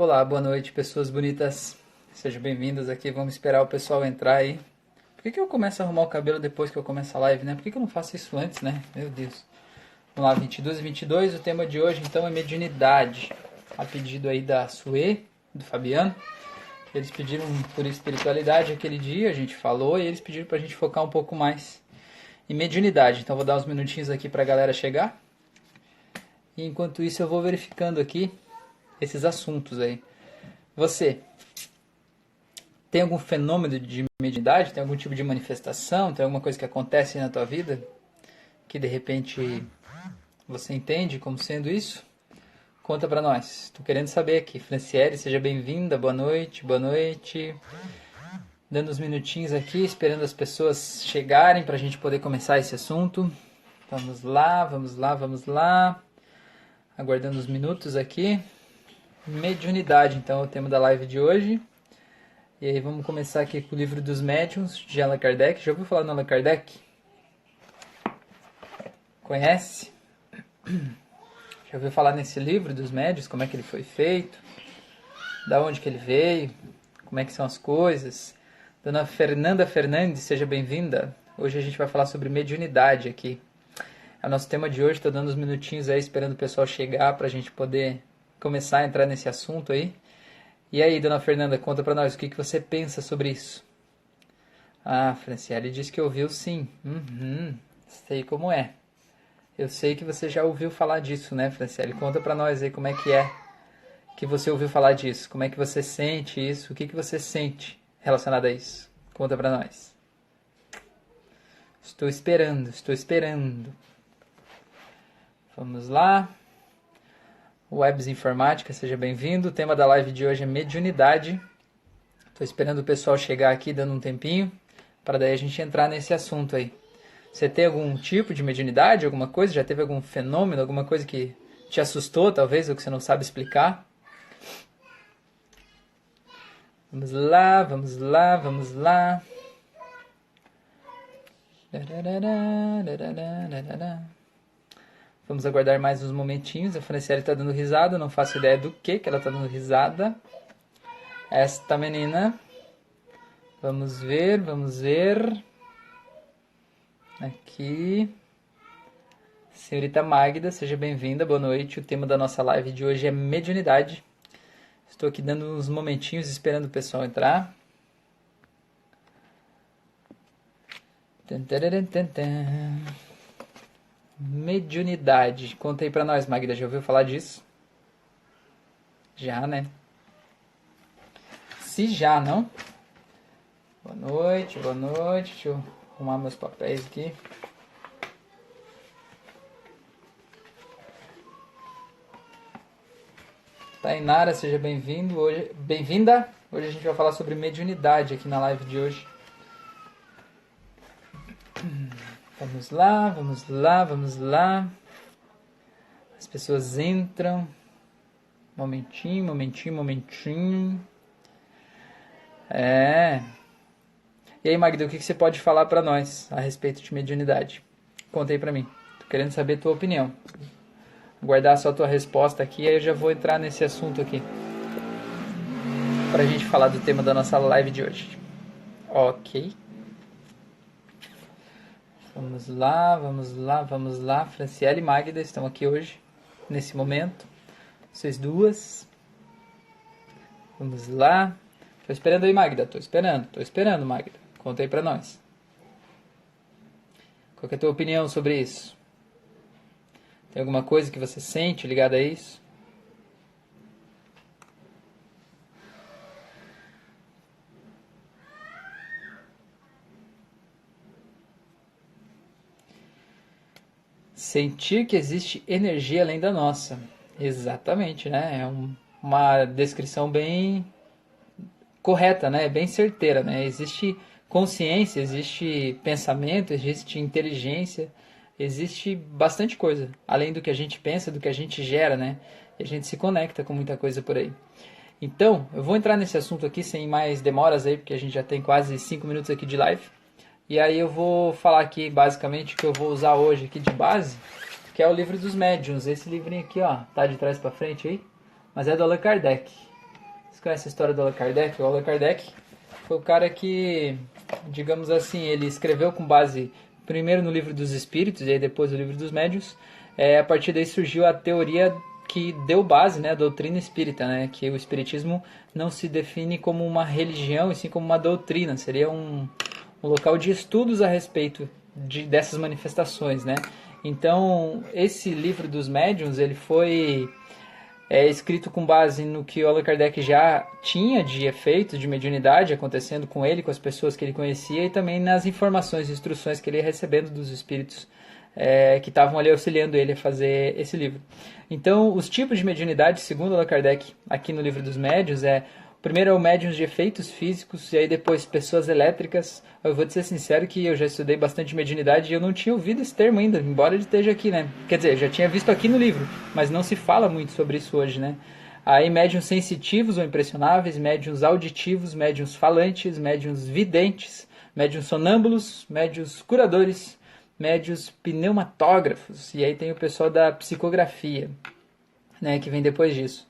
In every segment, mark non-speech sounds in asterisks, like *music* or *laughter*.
Olá, boa noite, pessoas bonitas. Sejam bem-vindas aqui. Vamos esperar o pessoal entrar aí. Por que, que eu começo a arrumar o cabelo depois que eu começo a live, né? Por que, que eu não faço isso antes, né? Meu Deus. Vamos lá, 22 e 22. O tema de hoje, então, é mediunidade. A pedido aí da Sue, do Fabiano. Eles pediram por espiritualidade aquele dia, a gente falou, e eles pediram pra gente focar um pouco mais em mediunidade. Então, vou dar uns minutinhos aqui pra galera chegar. E enquanto isso, eu vou verificando aqui esses assuntos aí. Você tem algum fenômeno de mediunidade? Tem algum tipo de manifestação? Tem alguma coisa que acontece na tua vida que de repente você entende como sendo isso? Conta pra nós. Estou querendo saber aqui. Franciele, seja bem-vinda. Boa noite, boa noite. Dando uns minutinhos aqui, esperando as pessoas chegarem para a gente poder começar esse assunto. Vamos lá, vamos lá, vamos lá. Aguardando os minutos aqui. Mediunidade, então, é o tema da live de hoje. E aí vamos começar aqui com o livro dos médiuns, de Allan Kardec. Já ouviu falar no Allan Kardec? Conhece? Já ouviu falar nesse livro dos médiuns, como é que ele foi feito? Da onde que ele veio? Como é que são as coisas? Dona Fernanda Fernandes, seja bem-vinda. Hoje a gente vai falar sobre mediunidade aqui. É o nosso tema de hoje, estou dando uns minutinhos aí esperando o pessoal chegar para a gente poder começar a entrar nesse assunto aí. E aí, dona Fernanda, conta para nós o que, que você pensa sobre isso. Ah, Franciele disse que ouviu sim. Uhum, sei como é. Eu sei que você já ouviu falar disso, né, Franciele? Conta para nós aí como é que é que você ouviu falar disso. Como é que você sente isso? O que, que você sente relacionado a isso? Conta para nós. Estou esperando, estou esperando. Vamos lá. Webs Informática, seja bem-vindo. O tema da live de hoje é mediunidade. Estou esperando o pessoal chegar aqui, dando um tempinho, para daí a gente entrar nesse assunto aí. Você tem algum tipo de mediunidade, alguma coisa? Já teve algum fenômeno, alguma coisa que te assustou, talvez, ou que você não sabe explicar? Vamos lá, vamos lá, vamos lá. Vamos aguardar mais uns momentinhos. A Franciele está dando risada, não faço ideia do que que ela está dando risada. Esta menina. Vamos ver, vamos ver. Aqui. Senhorita Magda, seja bem-vinda, boa noite. O tema da nossa live de hoje é mediunidade. Estou aqui dando uns momentinhos esperando o pessoal entrar. Tan, Mediunidade. Conta aí pra nós, Magda. Já ouviu falar disso? Já, né? Se já, não? Boa noite, boa noite. Deixa eu arrumar meus papéis aqui. Tainara, seja bem-vindo. Hoje, bem-vinda. Hoje a gente vai falar sobre mediunidade aqui na live de hoje. Vamos lá, vamos lá, vamos lá. As pessoas entram. Momentinho, momentinho, momentinho. É. E aí, Magda, o que você pode falar para nós a respeito de mediunidade? Conta aí pra mim. Tô querendo saber a tua opinião. Guardar só a tua resposta aqui, aí eu já vou entrar nesse assunto aqui. Pra gente falar do tema da nossa live de hoje. Ok. Vamos lá, vamos lá, vamos lá. Franciele e Magda estão aqui hoje, nesse momento. Vocês duas. Vamos lá. Tô esperando aí, Magda. Tô esperando, tô esperando, Magda. Conta aí pra nós. Qual é a tua opinião sobre isso? Tem alguma coisa que você sente ligada a isso? Sentir que existe energia além da nossa. Exatamente, né? É um, uma descrição bem correta, né? Bem certeira, né? Existe consciência, existe pensamento, existe inteligência, existe bastante coisa, além do que a gente pensa, do que a gente gera, né? E a gente se conecta com muita coisa por aí. Então, eu vou entrar nesse assunto aqui sem mais demoras aí, porque a gente já tem quase 5 minutos aqui de live. E aí eu vou falar aqui basicamente o que eu vou usar hoje aqui de base, que é o livro dos médiuns. Esse livrinho aqui, ó, tá de trás para frente aí, mas é do Allan Kardec. conhece a história do Allan Kardec? O Allan Kardec foi o cara que, digamos assim, ele escreveu com base primeiro no livro dos Espíritos e aí depois no livro dos Médios. É, a partir daí surgiu a teoria que deu base, né, à doutrina espírita, né, que o espiritismo não se define como uma religião, e sim como uma doutrina, seria um, um local de estudos a respeito de, dessas manifestações, né. Então, esse livro dos médiuns, ele foi é escrito com base no que o Allan Kardec já tinha de efeitos de mediunidade acontecendo com ele, com as pessoas que ele conhecia e também nas informações e instruções que ele ia recebendo dos espíritos é, que estavam ali auxiliando ele a fazer esse livro. Então, os tipos de mediunidade, segundo Allan Kardec, aqui no livro dos médios, é primeiro é o médium de efeitos físicos, e aí depois pessoas elétricas. Eu vou te ser sincero que eu já estudei bastante mediunidade e eu não tinha ouvido esse termo ainda, embora ele esteja aqui, né? Quer dizer, já tinha visto aqui no livro, mas não se fala muito sobre isso hoje, né? Aí médiums sensitivos ou impressionáveis, médiums auditivos, médiums falantes, médiums videntes, médiums sonâmbulos, médiums curadores, médiums pneumatógrafos. E aí tem o pessoal da psicografia, né, que vem depois disso.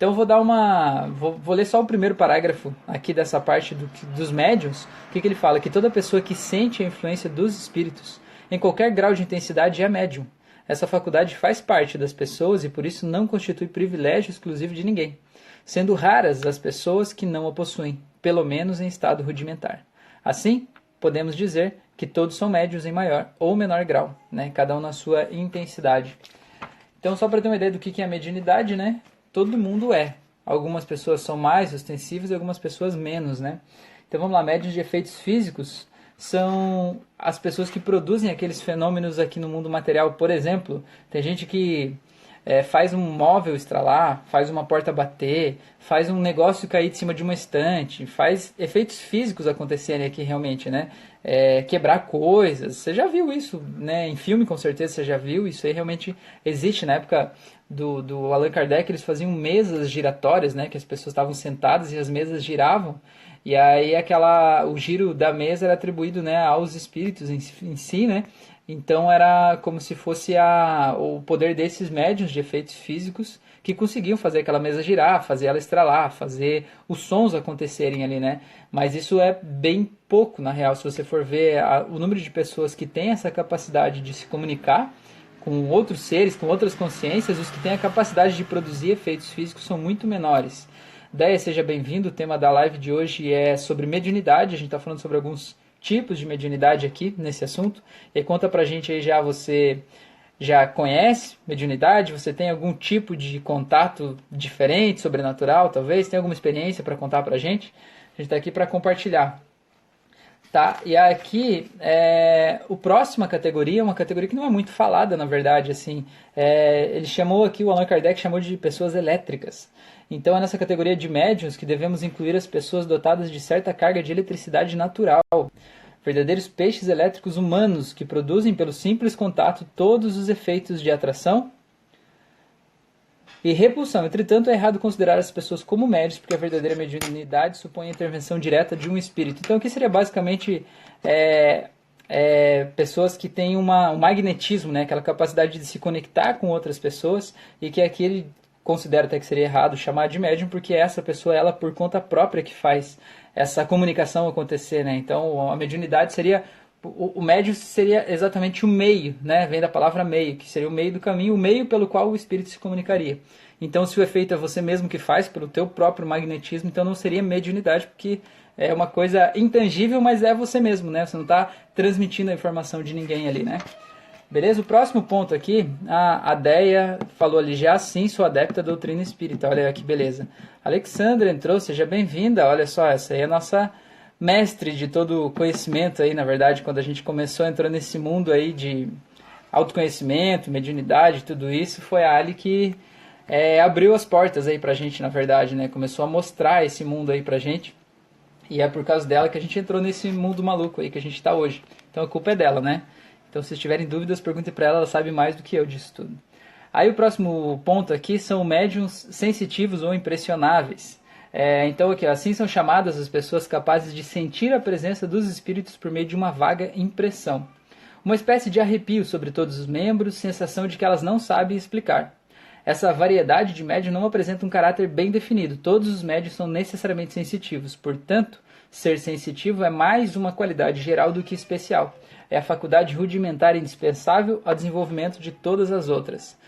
Então eu vou dar uma. Vou, vou, ler só o primeiro parágrafo aqui dessa parte do, dos médiums. O que, que ele fala? Que toda pessoa que sente a influência dos espíritos, em qualquer grau de intensidade, é médium. Essa faculdade faz parte das pessoas e por isso não constitui privilégio exclusivo de ninguém, sendo raras as pessoas que não a possuem, pelo menos em estado rudimentar. Assim, podemos dizer que todos são médios em maior ou menor grau, né? cada um na sua intensidade. Então, só para ter uma ideia do que é a mediunidade, né? Todo mundo é. Algumas pessoas são mais ostensivas e algumas pessoas menos, né? Então vamos lá, médios de efeitos físicos são as pessoas que produzem aqueles fenômenos aqui no mundo material. Por exemplo, tem gente que é, faz um móvel estralar, faz uma porta bater, faz um negócio cair de cima de uma estante, faz efeitos físicos acontecerem aqui realmente, né? É, quebrar coisas. Você já viu isso, né? Em filme, com certeza você já viu. Isso aí realmente existe. Na época do, do Allan Kardec, eles faziam mesas giratórias, né? Que as pessoas estavam sentadas e as mesas giravam. E aí aquela, o giro da mesa era atribuído né, aos espíritos em, em si, né? Então era como se fosse a, o poder desses médiums de efeitos físicos que conseguiam fazer aquela mesa girar, fazer ela estralar, fazer os sons acontecerem ali, né? Mas isso é bem pouco, na real, se você for ver a, o número de pessoas que têm essa capacidade de se comunicar com outros seres, com outras consciências, os que têm a capacidade de produzir efeitos físicos são muito menores. Deia, seja bem-vindo. O tema da live de hoje é sobre mediunidade. A gente está falando sobre alguns tipos de mediunidade aqui nesse assunto. E conta pra gente aí já você já conhece mediunidade? Você tem algum tipo de contato diferente, sobrenatural, talvez? Tem alguma experiência para contar pra gente? A gente está aqui para compartilhar. Tá? E aqui, é, o próxima categoria é uma categoria que não é muito falada, na verdade. assim é, Ele chamou aqui, o Allan Kardec chamou de pessoas elétricas. Então é nessa categoria de médiums que devemos incluir as pessoas dotadas de certa carga de eletricidade natural. Verdadeiros peixes elétricos humanos que produzem pelo simples contato todos os efeitos de atração, e repulsão. Entretanto, é errado considerar as pessoas como médios, porque a verdadeira mediunidade supõe a intervenção direta de um espírito. Então, aqui seria basicamente é, é, pessoas que têm uma, um magnetismo, né, aquela capacidade de se conectar com outras pessoas, e que aqui ele considera até que seria errado chamar de médium, porque essa pessoa, ela por conta própria que faz essa comunicação acontecer. Né? Então, a mediunidade seria o, médio seria exatamente o meio, né? Vem da palavra meio, que seria o meio do caminho, o meio pelo qual o espírito se comunicaria. Então, se o efeito é você mesmo que faz, pelo teu próprio magnetismo, então não seria mediunidade, porque é uma coisa intangível, mas é você mesmo, né? Você não está transmitindo a informação de ninguém ali, né? Beleza? O próximo ponto aqui, a Deia falou ali já, sim, sou adepta da doutrina espírita. Olha que beleza. Alexandra entrou, seja bem-vinda. Olha só, essa aí é a nossa mestre de todo o conhecimento aí, na verdade, quando a gente começou a entrar nesse mundo aí de autoconhecimento, mediunidade, tudo isso, foi a Ali que é, abriu as portas aí pra gente, na verdade, né? Começou a mostrar esse mundo aí pra gente. E é por causa dela que a gente entrou nesse mundo maluco aí que a gente tá hoje. Então a culpa é dela, né? Então se tiverem dúvidas, perguntem para ela, ela sabe mais do que eu disso tudo. Aí o próximo ponto aqui são médiums sensitivos ou impressionáveis. É, então, aqui, assim são chamadas as pessoas capazes de sentir a presença dos espíritos por meio de uma vaga impressão. Uma espécie de arrepio sobre todos os membros, sensação de que elas não sabem explicar. Essa variedade de médium não apresenta um caráter bem definido. Todos os médios são necessariamente sensitivos. Portanto, ser sensitivo é mais uma qualidade geral do que especial. É a faculdade rudimentar indispensável ao desenvolvimento de todas as outras.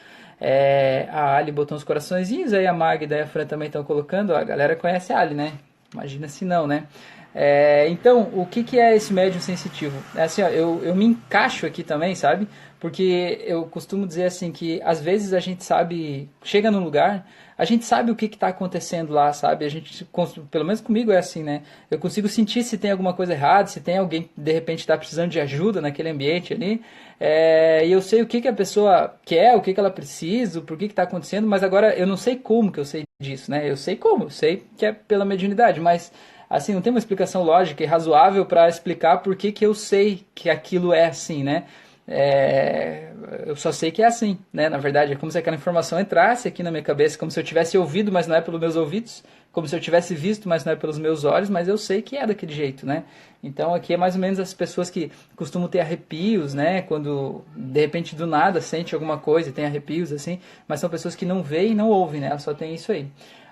É, a Ali botou uns coraçõezinhos, aí a Magda e a Fran também estão colocando. A galera conhece a Ali, né? Imagina se não, né? É, então, o que, que é esse médium sensitivo? É assim, ó, eu, eu me encaixo aqui também, sabe? Porque eu costumo dizer assim que às vezes a gente sabe, chega num lugar, a gente sabe o que está acontecendo lá, sabe? A gente, pelo menos comigo é assim, né? Eu consigo sentir se tem alguma coisa errada, se tem alguém que de repente está precisando de ajuda naquele ambiente ali. É, e eu sei o que, que a pessoa quer, o que, que ela precisa, por que está acontecendo, mas agora eu não sei como que eu sei disso, né? Eu sei como, eu sei que é pela mediunidade, mas assim, não tem uma explicação lógica e razoável para explicar por que, que eu sei que aquilo é assim, né? É, eu só sei que é assim, né? Na verdade, é como se aquela informação entrasse aqui na minha cabeça, como se eu tivesse ouvido, mas não é pelos meus ouvidos, como se eu tivesse visto, mas não é pelos meus olhos, mas eu sei que é daquele jeito, né? Então aqui é mais ou menos as pessoas que costumam ter arrepios, né? Quando de repente do nada sente alguma coisa e tem arrepios assim, mas são pessoas que não veem e não ouvem, né? Só tem isso aí.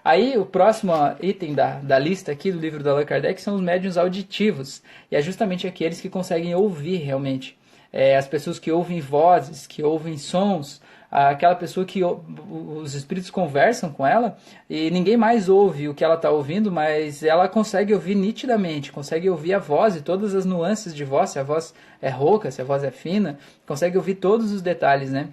Aí o próximo item da, da lista aqui do livro do Allan Kardec são os médiuns auditivos. E é justamente aqueles que conseguem ouvir realmente é, as pessoas que ouvem vozes, que ouvem sons, aquela pessoa que os espíritos conversam com ela e ninguém mais ouve o que ela está ouvindo, mas ela consegue ouvir nitidamente, consegue ouvir a voz e todas as nuances de voz, se a voz é rouca, se a voz é fina, consegue ouvir todos os detalhes, né?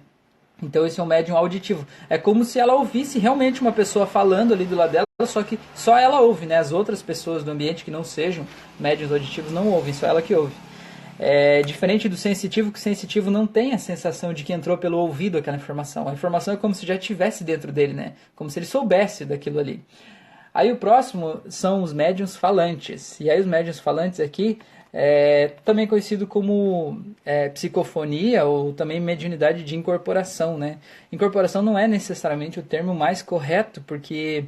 Então esse é um médium auditivo. É como se ela ouvisse realmente uma pessoa falando ali do lado dela, só que só ela ouve, né? As outras pessoas do ambiente que não sejam médiums auditivos não ouvem, só ela que ouve. É diferente do sensitivo, que o sensitivo não tem a sensação de que entrou pelo ouvido aquela informação. A informação é como se já estivesse dentro dele, né? Como se ele soubesse daquilo ali. Aí o próximo são os médiums falantes. E aí os médiums falantes aqui é também conhecido como é, psicofonia ou também mediunidade de incorporação, né? Incorporação não é necessariamente o termo mais correto, porque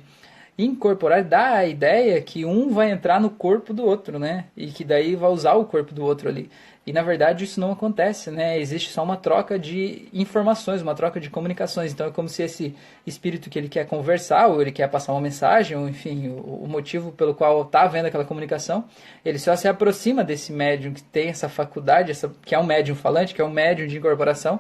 incorporar dá a ideia que um vai entrar no corpo do outro, né? E que daí vai usar o corpo do outro ali. E na verdade isso não acontece, né? Existe só uma troca de informações, uma troca de comunicações. Então é como se esse espírito que ele quer conversar, ou ele quer passar uma mensagem, ou enfim, o, motivo pelo qual está havendo aquela comunicação, ele só se aproxima desse médium que tem essa faculdade, essa, que é um médium falante, que é um médium de incorporação,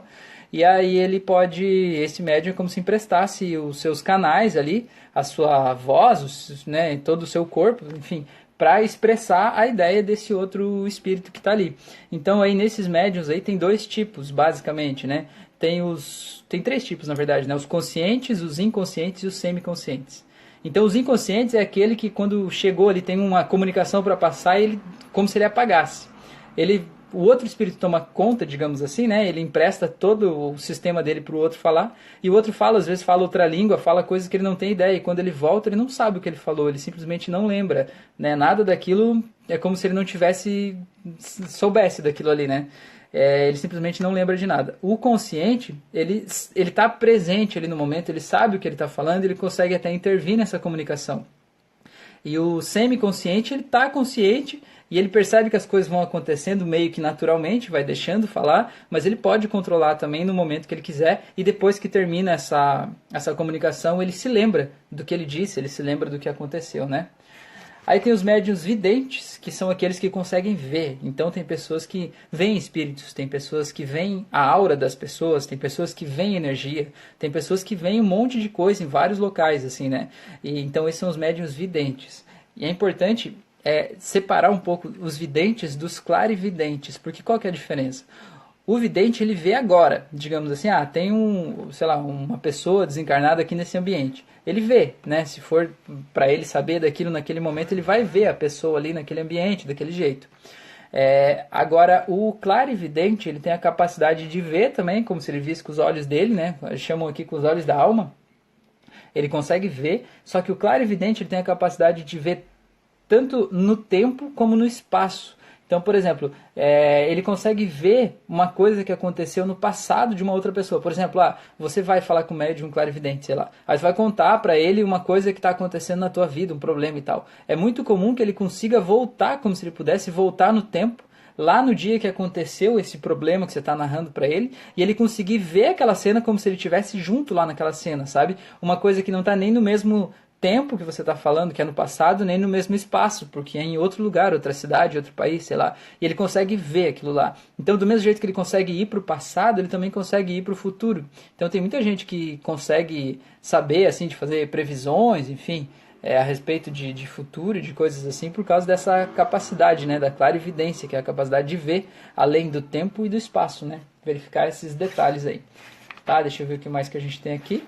e aí ele pode, esse médium é como se emprestasse os seus canais ali, a sua voz, né, todo o seu corpo, enfim, para expressar a ideia desse outro espírito que está ali. Então aí nesses médiums aí tem dois tipos, basicamente, né? Tem os tem três tipos na verdade, né? Os conscientes, os inconscientes e os semiconscientes. Então os inconscientes é aquele que quando chegou ali tem uma comunicação para passar, ele como se ele apagasse. Ele o outro espírito toma conta, digamos assim, né? Ele empresta todo o sistema dele para o outro falar, e o outro fala, às vezes fala outra língua, fala coisas que ele não tem ideia, e quando ele volta, ele não sabe o que ele falou, ele simplesmente não lembra, né? Nada daquilo é como se ele não tivesse soubesse daquilo ali, né? É, ele simplesmente não lembra de nada. O consciente, ele ele está presente ali no momento, ele sabe o que ele está falando, ele consegue até intervir nessa comunicação. E o semiconsciente, ele está consciente e ele percebe que as coisas vão acontecendo meio que naturalmente, vai deixando falar, mas ele pode controlar também no momento que ele quiser. E depois que termina essa, essa comunicação, ele se lembra do que ele disse, ele se lembra do que aconteceu, né? Aí tem os médiums videntes, que são aqueles que conseguem ver. Então tem pessoas que veem espíritos, tem pessoas que veem a aura das pessoas, tem pessoas que veem energia, tem pessoas que veem um monte de coisa em vários locais, assim, né? E, então esses são os médiums videntes. E é importante é, separar um pouco os videntes dos clarividentes, porque qual que é a diferença? O vidente ele vê agora, digamos assim, ah, tem um, sei lá, uma pessoa desencarnada aqui nesse ambiente. Ele vê, né? Se for para ele saber daquilo naquele momento, ele vai ver a pessoa ali naquele ambiente, daquele jeito. É, agora, o clarividente, ele tem a capacidade de ver também, como se ele visse com os olhos dele, né? Chamam aqui com os olhos da alma. Ele consegue ver, só que o clarividente ele tem a capacidade de ver tanto no tempo como no espaço. Então, por exemplo, é, ele consegue ver uma coisa que aconteceu no passado de uma outra pessoa. Por exemplo, ah, você vai falar com o médium clarividente, sei lá. Aí você vai contar para ele uma coisa que está acontecendo na tua vida, um problema e tal. É muito comum que ele consiga voltar, como se ele pudesse voltar no tempo lá no dia que aconteceu esse problema que você está narrando para ele, e ele conseguir ver aquela cena como se ele estivesse junto lá naquela cena, sabe? Uma coisa que não está nem no mesmo tempo que você está falando, que é no passado, nem no mesmo espaço, porque é em outro lugar, outra cidade, outro país, sei lá. E ele consegue ver aquilo lá. Então, do mesmo jeito que ele consegue ir para o passado, ele também consegue ir para o futuro. Então, tem muita gente que consegue saber, assim, de fazer previsões, enfim, é, a respeito de, de futuro, de coisas assim, por causa dessa capacidade, né, da clarividência, que é a capacidade de ver além do tempo e do espaço, né, verificar esses detalhes aí. Tá, deixa eu ver o que mais que a gente tem aqui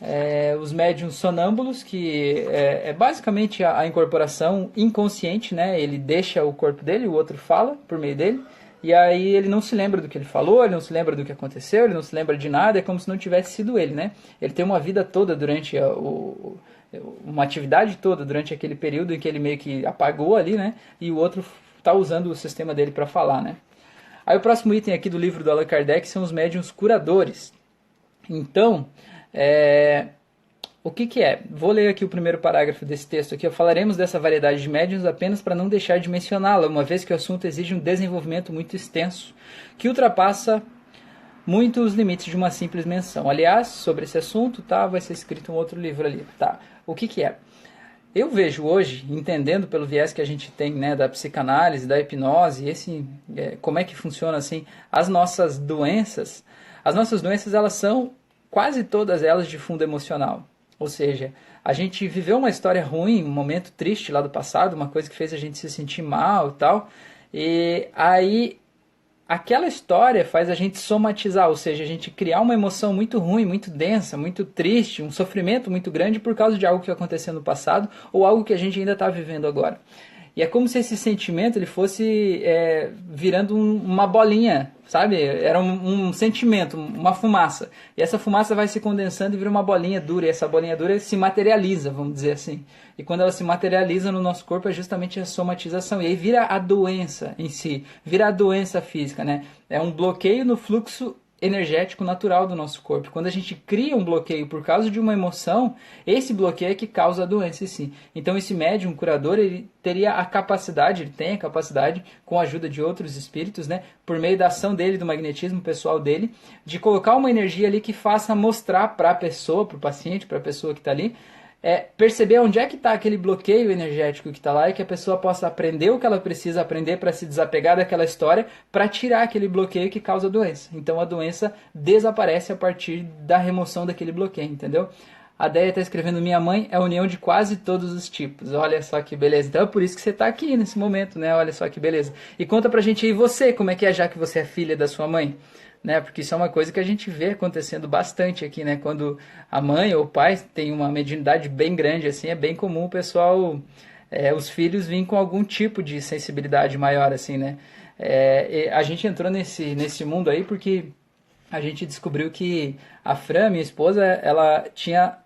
é, os médiums sonâmbulos, que é, é basicamente a, a, incorporação inconsciente, né? Ele deixa o corpo dele, o outro fala por meio dele, e aí ele não se lembra do que ele falou, ele não se lembra do que aconteceu, ele não se lembra de nada, é como se não tivesse sido ele, né? Ele tem uma vida toda durante a, o, uma atividade toda durante aquele período em que ele meio que apagou ali, né? E o outro está usando o sistema dele para falar, né? Aí o próximo item aqui do livro do Allan Kardec são os médiums curadores. Então, é, o que, que é? Vou ler aqui o primeiro parágrafo desse texto aqui. Falaremos dessa variedade de médiums apenas para não deixar de mencioná-la, uma vez que o assunto exige um desenvolvimento muito extenso, que ultrapassa muito os limites de uma simples menção. Aliás, sobre esse assunto, tá, vai ser escrito um outro livro ali. Tá. O que, que é? Eu vejo hoje, entendendo pelo viés que a gente tem né, da psicanálise, da hipnose, esse, é, como é que funciona assim, as nossas doenças. As nossas doenças elas são quase todas elas de fundo emocional. Ou seja, a gente viveu uma história ruim, um momento triste lá do passado, uma coisa que fez a gente se sentir mal e tal. E aí aquela história faz a gente somatizar, ou seja, a gente criar uma emoção muito ruim, muito densa, muito triste, um sofrimento muito grande por causa de algo que aconteceu no passado ou algo que a gente ainda está vivendo agora. E é como se esse sentimento ele fosse é, virando um, uma bolinha, sabe? Era um, um, sentimento, uma fumaça. E essa fumaça vai se condensando e vira uma bolinha dura. E essa bolinha dura se materializa, vamos dizer assim. E quando ela se materializa no nosso corpo é justamente a somatização. E aí vira a doença em si, vira a doença física, né? É um bloqueio no fluxo energético natural do nosso corpo. Quando a gente cria um bloqueio por causa de uma emoção, esse bloqueio é que causa a doença sim. Então esse médium curador, ele teria a capacidade, ele tem a capacidade, com a ajuda de outros espíritos, né, por meio da ação dele, do magnetismo pessoal dele, de colocar uma energia ali que faça mostrar para a pessoa, para o paciente, para a pessoa que está ali, é perceber onde é que está aquele bloqueio energético que está lá e que a pessoa possa aprender o que ela precisa aprender para se desapegar daquela história, para tirar aquele bloqueio que causa a doença. Então a doença desaparece a partir da remoção daquele bloqueio, entendeu? A Deia está escrevendo: Minha mãe é a união de quase todos os tipos. Olha só que beleza. Então é por isso que você está aqui nesse momento, né? Olha só que beleza. E conta pra gente aí você, como é que é já que você é filha da sua mãe? Né? Porque isso é uma coisa que a gente vê acontecendo bastante aqui, né? Quando a mãe ou o pai tem uma mediunidade bem grande, assim, é bem comum o pessoal, é, os filhos virem com algum tipo de sensibilidade maior, assim, né? É, a gente entrou nesse, nesse mundo aí porque a gente descobriu que a Fran, minha esposa, ela tinha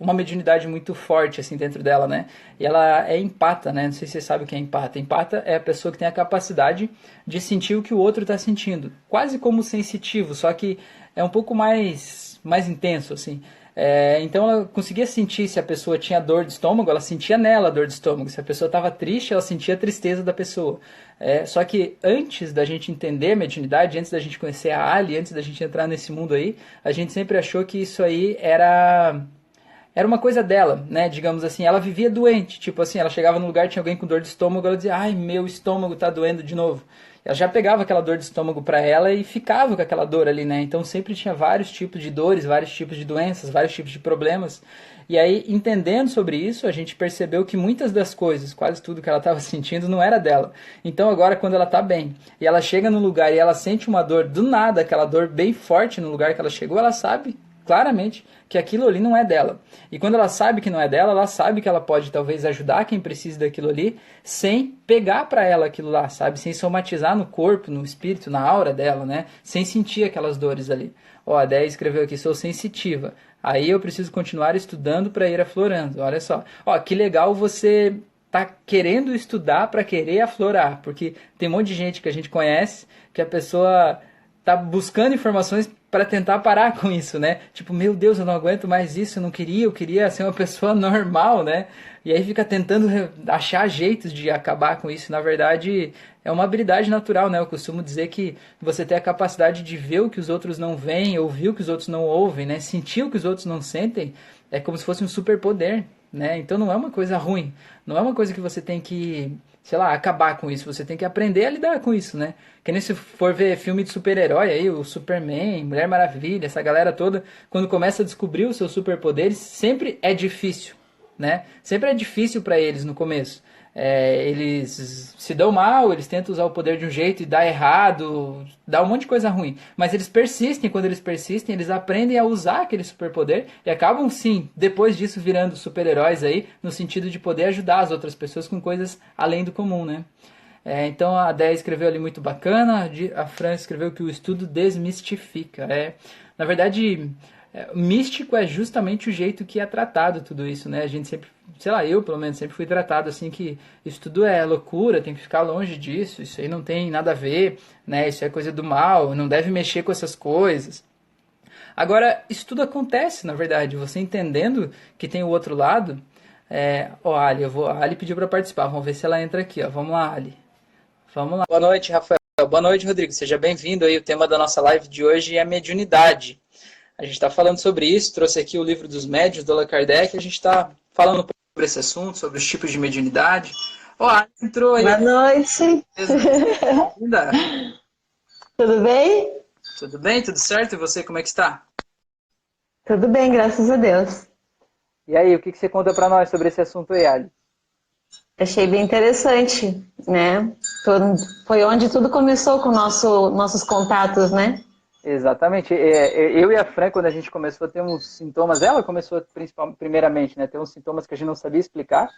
uma mediunidade muito forte assim dentro dela, né? E ela é empata, né? Não sei se você sabe o que é empata. Empata é a pessoa que tem a capacidade de sentir o que o outro está sentindo, quase como sensitivo, só que é um pouco mais mais intenso assim. É, então ela conseguia sentir se a pessoa tinha dor de estômago, ela sentia nela a dor de estômago. Se a pessoa estava triste, ela sentia a tristeza da pessoa. É, só que antes da gente entender a mediunidade, antes da gente conhecer a Ali, antes da gente entrar nesse mundo aí, a gente sempre achou que isso aí era era uma coisa dela, né? Digamos assim, ela vivia doente. Tipo assim, ela chegava no lugar, tinha alguém com dor de estômago, ela dizia, ai, meu estômago tá doendo de novo. Ela já pegava aquela dor de estômago para ela e ficava com aquela dor ali, né? Então sempre tinha vários tipos de dores, vários tipos de doenças, vários tipos de problemas. E aí, entendendo sobre isso, a gente percebeu que muitas das coisas, quase tudo que ela estava *laughs* sentindo, não era dela. Então agora, quando ela está bem e ela chega no lugar e ela sente uma dor do nada, aquela dor bem forte no lugar que ela chegou, ela sabe claramente que aquilo ali não é dela. E quando ela sabe que não é dela, ela sabe que ela pode talvez ajudar quem precisa daquilo ali, sem pegar para ela aquilo lá, sabe? Sem somatizar no corpo, no espírito, na aura dela, né? Sem sentir aquelas dores ali. Ó, a Déia escreveu aqui, sou sensitiva. Aí eu preciso continuar estudando para ir aflorando. Olha só. Ó, que legal você tá querendo estudar para querer aflorar, porque tem um monte de gente que a gente conhece que a pessoa tá buscando informações para tentar parar com isso, né? Tipo, meu Deus, eu não aguento mais isso, eu não queria, eu queria ser uma *laughs* pessoa normal, né? E aí fica tentando achar jeitos de acabar com isso. Na verdade, é uma habilidade natural, né? Eu costumo dizer que você tem a capacidade de ver o que os outros não veem, ouvir o que os outros não ouvem, né? Sentir o que os outros não sentem, é como se fosse um superpoder, né? Então não é uma coisa ruim, não é uma coisa que você tem que, sei lá, acabar com isso, você tem que aprender a lidar com isso, né? Que nem se for ver filme de super-herói aí, o Superman, Mulher Maravilha, essa galera toda, quando começa a descobrir os seus superpoderes, sempre é difícil, né? Sempre é difícil para eles no começo é, eles se dão mal, eles tentam usar o poder de um jeito e dá errado, dá um monte de coisa ruim. Mas eles persistem, quando eles persistem, eles aprendem a usar aquele superpoder e acabam sim, depois disso, virando super-heróis aí, no sentido de poder ajudar as outras pessoas com coisas além do comum, né? É, então a Dé escreveu ali muito bacana, a Fran escreveu que o estudo desmistifica. É, na verdade, é, místico é justamente o jeito que é tratado tudo isso, né? A gente sempre, sei lá, eu pelo menos sempre fui tratado assim que isso tudo é loucura, tem que ficar longe disso, isso aí não tem nada a ver, né? Isso é coisa do mal, não deve mexer com essas coisas. Agora, isso tudo acontece, na verdade, você entendendo que tem o outro lado. É, ó, Ali, eu vou, a Ali pediu para participar, vamos ver se ela entra aqui, ó. Vamos lá, Ali. Vamos lá. Boa noite, Rafael. Boa noite, Rodrigo. Seja bem-vindo aí. O tema da nossa live de hoje é mediunidade. A gente está falando sobre isso, trouxe aqui o livro dos médios do Allan Kardec, a gente está falando sobre esse assunto, sobre os tipos de mediunidade. Ó, oh, entrou aí. Boa noite. Ainda. Tudo bem? Tudo bem, tudo certo? E você, como é que está? Tudo bem, graças a Deus. E aí, o que, que você conta para nós sobre esse assunto aí, Ali? Achei bem interessante, né? Foi onde tudo começou com nosso, nossos contatos, né? Exatamente. É, é, eu e a Fran, quando a gente começou a ter uns sintomas, ela começou principalmente, primeiramente, né, ter uns sintomas que a gente não sabia explicar.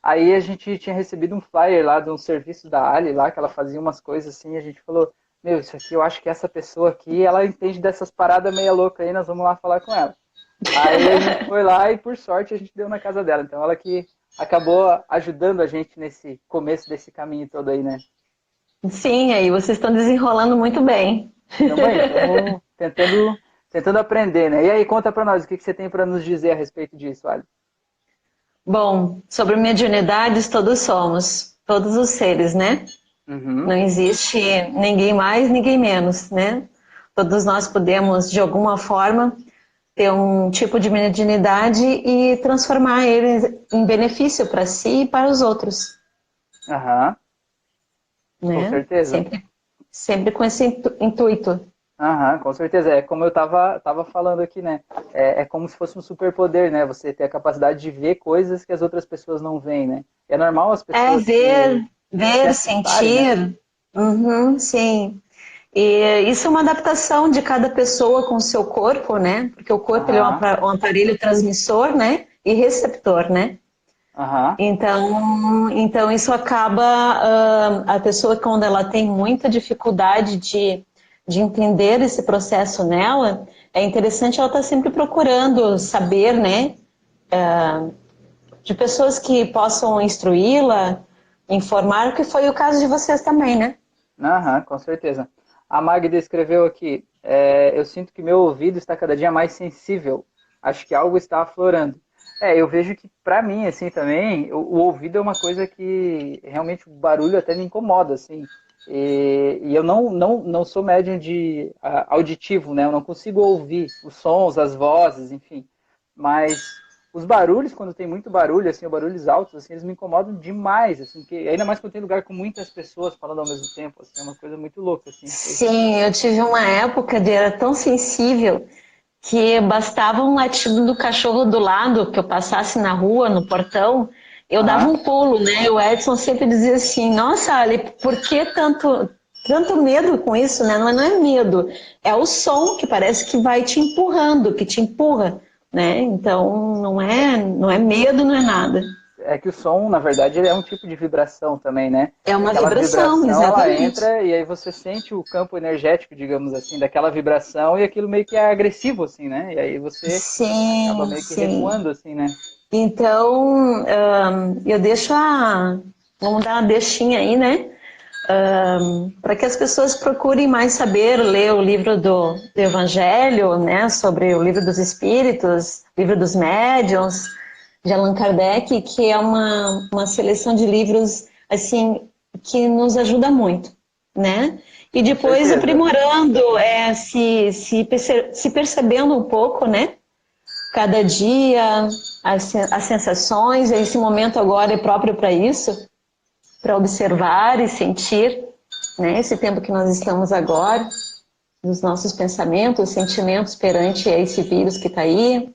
Aí a gente tinha recebido um flyer lá de um serviço da Ali lá, que ela fazia umas coisas assim, e a gente falou, meu, isso aqui eu acho que essa pessoa aqui, ela entende dessas paradas meia louca aí, nós vamos lá falar com ela. Aí a gente foi lá e por sorte a gente deu na casa dela. Então ela que acabou ajudando a gente nesse começo desse caminho todo aí, né? Sim, aí vocês estão desenrolando muito bem. Estamos tentando, tentando aprender, né? E aí, conta para nós, o que, que você tem para nos dizer a respeito disso, Ali? Bom, sobre mediunidades, todos somos, todos os seres, né? Uhum. Não existe ninguém mais, ninguém menos, né? Todos nós podemos, de alguma forma, ter um tipo de mediunidade e transformar ele em benefício para si e para os outros. Aham. Uhum. Né? Com certeza. Sempre sempre com esse intuito. Aham, com certeza. É como eu estava tava falando aqui, né? É, é, como se fosse um superpoder, né? Você ter a capacidade de ver coisas que as outras pessoas não veem, né? É normal as pessoas. É ver, que, ver, que sentir. Né? Uhum, sim. E isso é uma adaptação de cada pessoa com o seu corpo, né? Porque o corpo é um aparelho transmissor, né? E receptor, né? Uhum. Então, então isso acaba uh, a pessoa quando ela tem muita dificuldade de, de entender esse processo nela, é interessante ela estar tá sempre procurando saber, né, uh, de pessoas que possam instruí-la, informar, que foi o caso de vocês também, né? Aham, com certeza. A Magda escreveu aqui, é, eu sinto que meu ouvido está cada dia mais sensível. Acho que algo está aflorando. É, eu vejo que para mim, assim, também, o, o, ouvido é uma coisa que realmente o barulho até me incomoda, assim. E, e eu não, não, não sou médium de auditivo, né? Eu não consigo ouvir os sons, as vozes, enfim. Mas os barulhos, quando tem muito barulho, assim, barulhos altos, assim, eles me incomodam demais, assim, que ainda mais quando tem lugar com muitas pessoas falando ao mesmo tempo, assim, é uma coisa muito louca, assim. Sim, eu tive uma época de era tão sensível que bastava um latido do cachorro do lado, que eu passasse na rua, no portão, eu ah. dava um pulo, né? O Edson sempre dizia assim, nossa, Ali, por que tanto, tanto medo com isso, né? Não é, não é medo, é o som que parece que vai te empurrando, que te empurra, né? Então, não é, não é medo, não é nada é que o som, na verdade, ele é um tipo de vibração também, né? É uma Aquela vibração, vibração exatamente. Ela entra e aí você sente o campo energético, digamos assim, daquela vibração e aquilo meio que é agressivo, assim, né? E aí você sim, acaba meio que sim. recuando, assim, né? Então, um, eu deixo a... Vamos dar uma deixinha aí, né? um, para que as pessoas procurem mais saber, ler o livro do, do, Evangelho, né, sobre o livro dos Espíritos, livro dos Médiuns, de Allan Kardec, que é uma, uma seleção de livros assim que nos ajuda muito, né? E depois aprimorando, é, se, se, se percebendo um pouco, né? Cada dia, as, as sensações, esse momento agora é próprio para isso, para observar e sentir, né? Esse tempo que nós estamos agora, os nossos pensamentos, sentimentos perante esse vírus que está aí.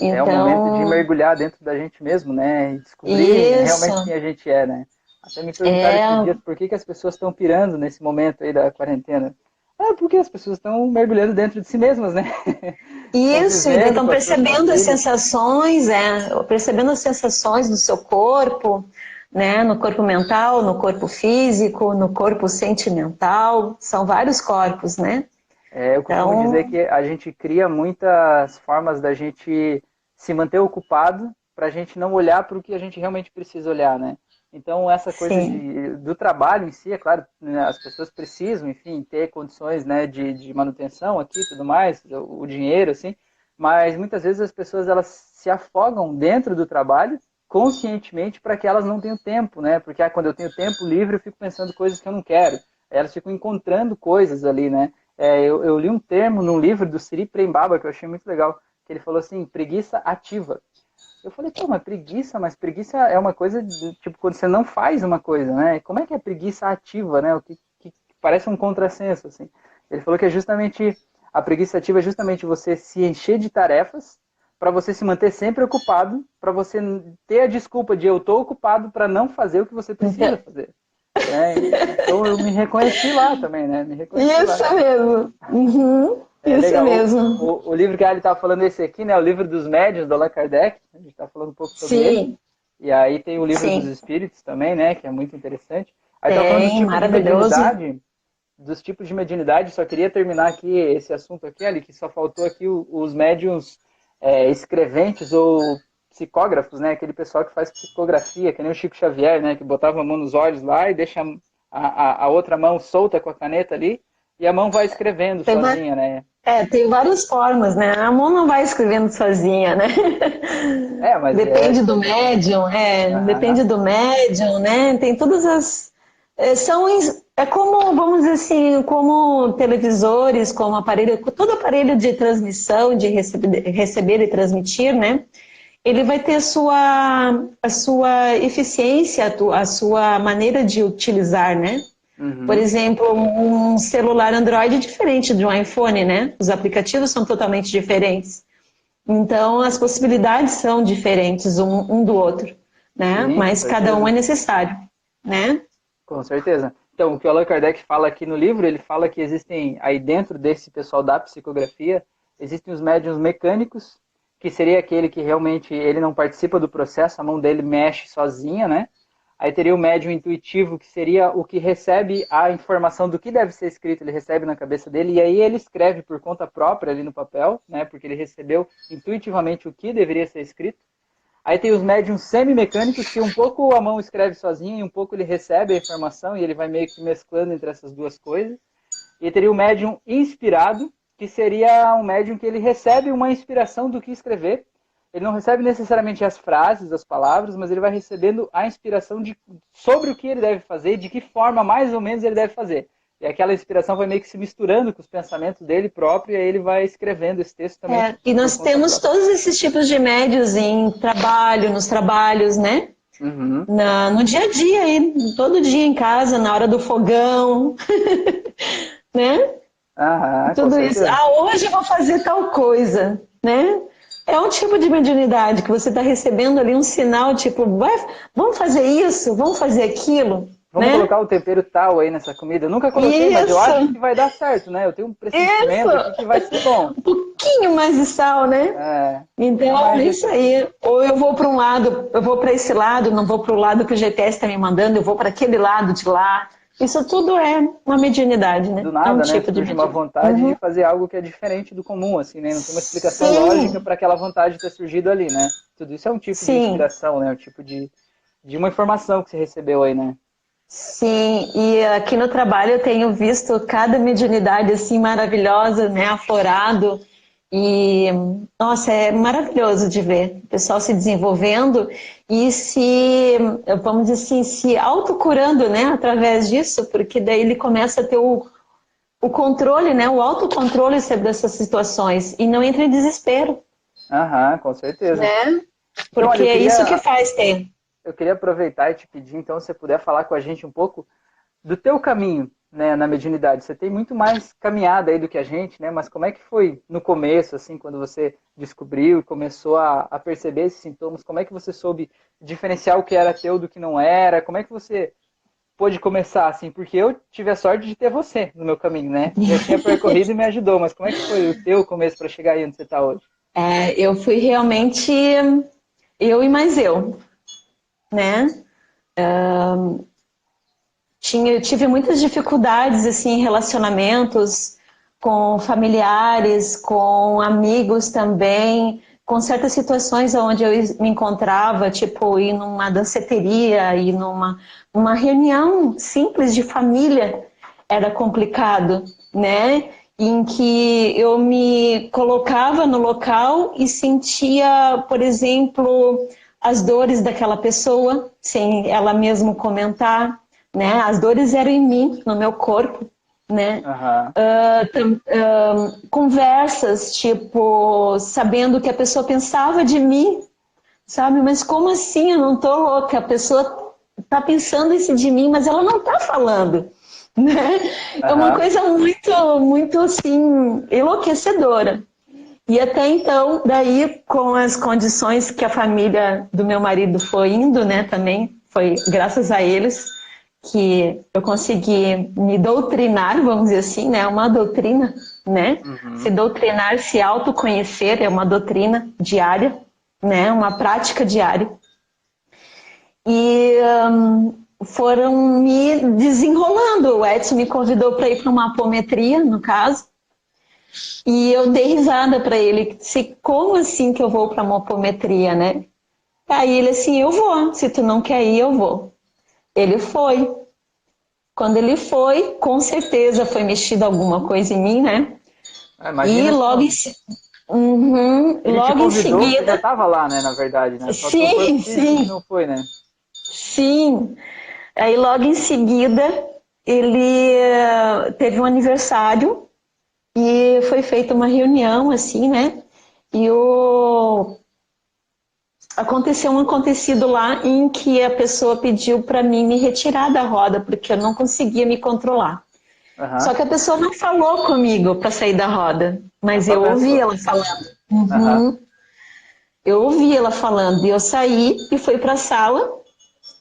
Então... É o momento de então mergulhar dentro da gente mesmo, né? E descobrir Isso. realmente quem a gente é, né? Até me perguntaram é... dias por que, que as pessoas estão pirando nesse momento aí da quarentena. Ah, porque as pessoas estão mergulhando dentro de si mesmas, né? Isso, estão percebendo as sensações, é, percebendo as sensações do seu corpo, né? No corpo mental, no corpo físico, no corpo sentimental, são vários corpos, né? É, eu costumo então... dizer que a gente cria muitas formas da gente se manter ocupado para a gente não olhar para o que a gente realmente precisa olhar, né? Então, essa coisa de, do trabalho em si, é claro, né, as pessoas precisam, enfim, ter condições né, de, de manutenção aqui e tudo mais, o, o, dinheiro, assim, mas muitas vezes as pessoas elas se afogam dentro do trabalho conscientemente para que elas não tenham tempo, né? Porque ah, quando eu tenho tempo livre, eu fico pensando coisas que eu não quero. Elas ficam encontrando coisas ali, né? É, eu, eu, li um termo num livro do Siri Prembaba que eu achei muito legal, que ele falou assim, preguiça ativa. Eu falei, pô, mas preguiça, mas preguiça é uma coisa, de, tipo, quando você não faz uma coisa, né? Como é que é preguiça ativa, né? O que, que parece um contrassenso, assim. Ele falou que é justamente, a preguiça ativa é justamente você se encher de tarefas para você se manter sempre ocupado, para você ter a desculpa de eu estou ocupado para não fazer o que você precisa fazer. É, então eu me reconheci lá também, né? Me reconheci Isso lá. mesmo. Uhum. É, Isso legal. mesmo. O, o, livro que a Ali estava falando esse aqui, né? O livro dos médios do Allan Kardec. A gente está falando um pouco sobre Sim. ele. E aí tem o livro Sim. dos espíritos também, né? Que é muito interessante. Aí tá falando dos tipos de mediunidade. Dos tipos de mediunidade, só queria terminar aqui esse assunto aqui, Ali, que só faltou aqui os médiums é, escreventes ou psicógrafos, né? Aquele pessoal que faz psicografia, que nem o Chico Xavier, né? Que botava a mão nos olhos lá e deixa a, a, a outra mão solta com a caneta ali e a mão vai escrevendo tem sozinha, uma... né? É, tem várias formas, né? A mão não vai escrevendo sozinha, né? É, mas depende é... do médium, é, ah. depende do médium, né? Tem todas as é, são é como vamos dizer assim, como televisores, como aparelho, todo aparelho de transmissão, de receber, receber e transmitir, né? Ele vai ter a sua a sua eficiência, a sua maneira de utilizar, né? Uhum. Por exemplo, um celular Android é diferente de um iPhone, né? Os aplicativos são totalmente diferentes. Então, as possibilidades são diferentes um, um do outro, né? Sim, Mas cada um é necessário, né? Com certeza. Então, o que o Allan Kardec fala aqui no livro, ele fala que existem, aí dentro desse pessoal da psicografia, existem os médiums mecânicos, que seria aquele que realmente ele não participa do processo, a mão dele mexe sozinha, né? Aí teria o médium intuitivo, que seria o que recebe a informação do que deve ser escrito, ele recebe na cabeça dele, e aí ele escreve por conta própria ali no papel, né, porque ele recebeu intuitivamente o que deveria ser escrito. Aí tem os médiums semi-mecânicos, que um pouco a mão escreve sozinha e um pouco ele recebe a informação, e ele vai meio que mesclando entre essas duas coisas. E teria o médium inspirado, que seria um médium que ele recebe uma inspiração do que escrever, ele não recebe necessariamente as frases, as palavras, mas ele vai recebendo a inspiração de, sobre o que ele deve fazer, de que forma mais ou menos ele deve fazer. E aquela inspiração vai meio que se misturando com os pensamentos dele próprio, e aí ele vai escrevendo esse texto também. É, e nós temos todos esses tipos de médios em trabalho, nos trabalhos, né? Uhum. Na, no dia a dia, aí, todo dia em casa, na hora do fogão, *laughs* né? Ah, Tudo isso. Ah, hoje eu vou fazer tal coisa, né? É um tipo de mediunidade que você está recebendo ali um sinal, tipo, vamos fazer isso, vamos fazer aquilo. Vamos né? colocar o tempero tal aí nessa comida. Eu nunca coloquei, isso. mas eu acho que vai dar certo, né? Eu tenho um pressentimento que vai ser bom. Um pouquinho mais de sal, né? É. Então, é isso aí. Ou eu vou para um lado, eu vou para esse lado, não vou para o lado que o GTS está me mandando, eu vou para aquele lado de lá. Isso tudo é uma mediunidade, né? Do nada, é um né? Tipo de uma vontade uhum. de fazer algo que é diferente do comum, assim, né? Não tem uma explicação Sim. lógica para aquela vontade ter surgido ali, né? Tudo isso é um tipo Sim. de inspiração, né? Um tipo de, de uma informação que você recebeu aí, né? Sim, e aqui no trabalho eu tenho visto cada mediunidade assim maravilhosa, né, aflorado. E, nossa, é maravilhoso de ver o pessoal se desenvolvendo e se, vamos dizer assim, se autocurando, né, através disso, porque daí ele começa a ter o, o controle, né, o autocontrole sobre essas situações e não entra em desespero. Aham, com certeza. Né? Então, porque então, olha, queria, é isso que faz ter. Eu queria aproveitar e te pedir, então, se você puder falar com a gente um pouco do teu caminho, né, na mediunidade. Você tem muito mais caminhada aí do que a gente, né? Mas como é que foi no começo, assim, quando você descobriu e começou a, a perceber esses sintomas? Como é que você soube diferenciar o que era teu do que não era? Como é que você pôde começar, assim? Porque eu tive a sorte de ter você no meu caminho, né? Eu tinha *laughs* percorrido e me ajudou, mas como é que foi o teu começo para chegar aí onde você está hoje? É, eu fui realmente eu e mais eu, né? Um, tinha, tive muitas dificuldades assim, em relacionamentos com familiares, com amigos também, com certas situações onde eu me encontrava, tipo ir numa danceteria, ir numa uma reunião simples de família, era complicado, né? Em que eu me colocava no local e sentia, por exemplo, as dores daquela pessoa, sem ela mesmo comentar, né? As dores eram em mim, no meu corpo, né? Uhum. Uh, uh, conversas, tipo, sabendo que a pessoa pensava de mim, sabe? Mas como assim? Eu não tô louca. A pessoa tá pensando isso de mim, mas ela não tá falando, *laughs* né? Uhum. É uma coisa muito, muito assim, enlouquecedora. E até então, daí, com as condições que a família do meu marido foi indo, né, também, foi graças a eles, que eu consegui me doutrinar, vamos dizer assim, né? Uma doutrina, né? Uhum. Se doutrinar, se autoconhecer é uma doutrina diária, né? Uma prática diária. E um, foram me desenrolando. O Edson me convidou para ir para uma apometria, no caso. E eu dei risada para ele, se como assim que eu vou para uma apometria, né? Aí ele assim, eu vou, se tu não quer ir, eu vou. Ele foi. Quando ele foi, com certeza foi mexida alguma coisa em mim, né? É, e logo em, uhum, logo em seguida. já estava lá, né? Na verdade, né? Só sim, sim. Não foi, né? Sim. Aí logo em seguida ele eh, teve um aniversário e foi feita uma reunião assim, né? E o aconteceu um acontecido lá em que a pessoa pediu para mim me retirar da roda porque eu não conseguia me controlar. Uhum. Só que a pessoa não falou comigo para sair da roda, mas eu ouvi ela falando. Uhum. Uhum. Eu ouvi ela falando e eu saí e fui para a sala.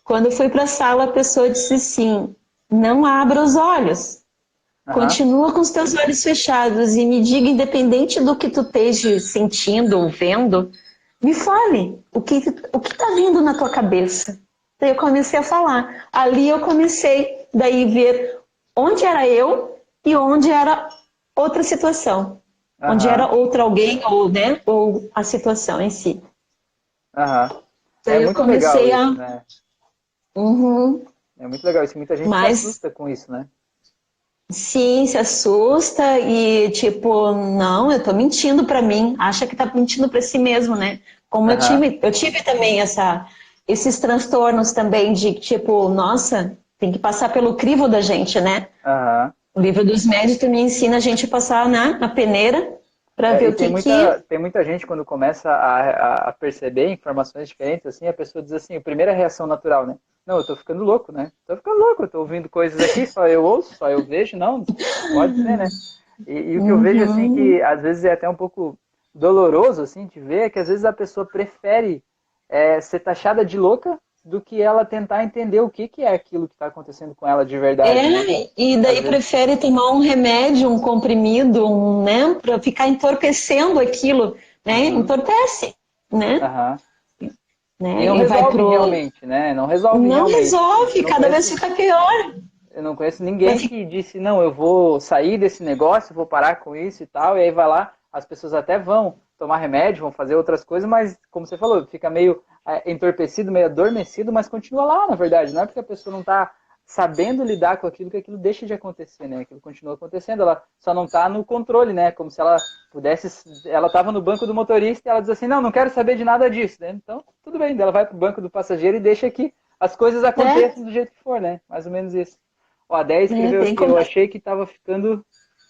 Quando eu fui para a sala, a pessoa disse assim: "Não abra os olhos. Continua com os teus olhos fechados e me diga, independente do que tu esteja sentindo ou vendo, me fale o que o que está vindo na tua cabeça. Daí eu comecei a falar. Ali eu comecei daí ver onde era eu e onde era outra situação, uhum. onde era outro alguém ou né ou a situação em si. Uhum. Daí é eu comecei a. Isso, né? uhum. É muito legal isso. Muita gente Mas... se assusta com isso, né? Sim, se assusta e tipo, não, eu tô mentindo para mim, acha que tá mentindo para si mesmo, né? Como uhum. eu tive, eu tive também essa, esses transtornos também de tipo, nossa, tem que passar pelo crivo da gente, né? Uhum. O livro dos médios me ensina a gente a passar na, na peneira para é, ver o que, tem muita, que... Tem muita gente quando começa a, a, perceber informações diferentes, assim, a pessoa diz assim, a primeira reação natural, né? Não, eu tô ficando louco, né? Tô ficando louco, eu tô ouvindo coisas aqui, só eu ouço, só eu vejo, não, pode ser, né? E, e o que eu vejo, assim, que às vezes é até um pouco doloroso, assim, de ver, é que às vezes a pessoa prefere é, ser taxada de louca do que ela tentar entender o que, que é aquilo que está acontecendo com ela de verdade. É, né? e daí prefere tomar um remédio, um comprimido, um, né, para ficar entorpecendo aquilo, né? Uhum. Entorpece, né? Uhum. Né? não Ele resolve pro... realmente, né? Não resolve Não realmente. resolve, não cada conheço... vez fica pior. Eu não conheço ninguém Mas... que disse, não, eu vou sair desse negócio, vou parar com isso e tal, e aí vai lá, as pessoas até vão tomar remédio, vão fazer outras coisas, mas, como você falou, fica meio é, entorpecido, meio adormecido, mas continua lá, na verdade. Não é porque a pessoa não está sabendo lidar com aquilo, que aquilo deixa de acontecer, né? Aquilo continua acontecendo, ela só não está no controle, né? Como se ela pudesse, ela estava no banco do motorista e ela diz assim, não, não quero saber de nada disso, né? Então, tudo bem, ela vai para o banco do passageiro e deixa que as coisas aconteçam é. do jeito que for, né? Mais ou menos isso. Ó, a 10 escreveu é, aqui, eu achei que estava ficando,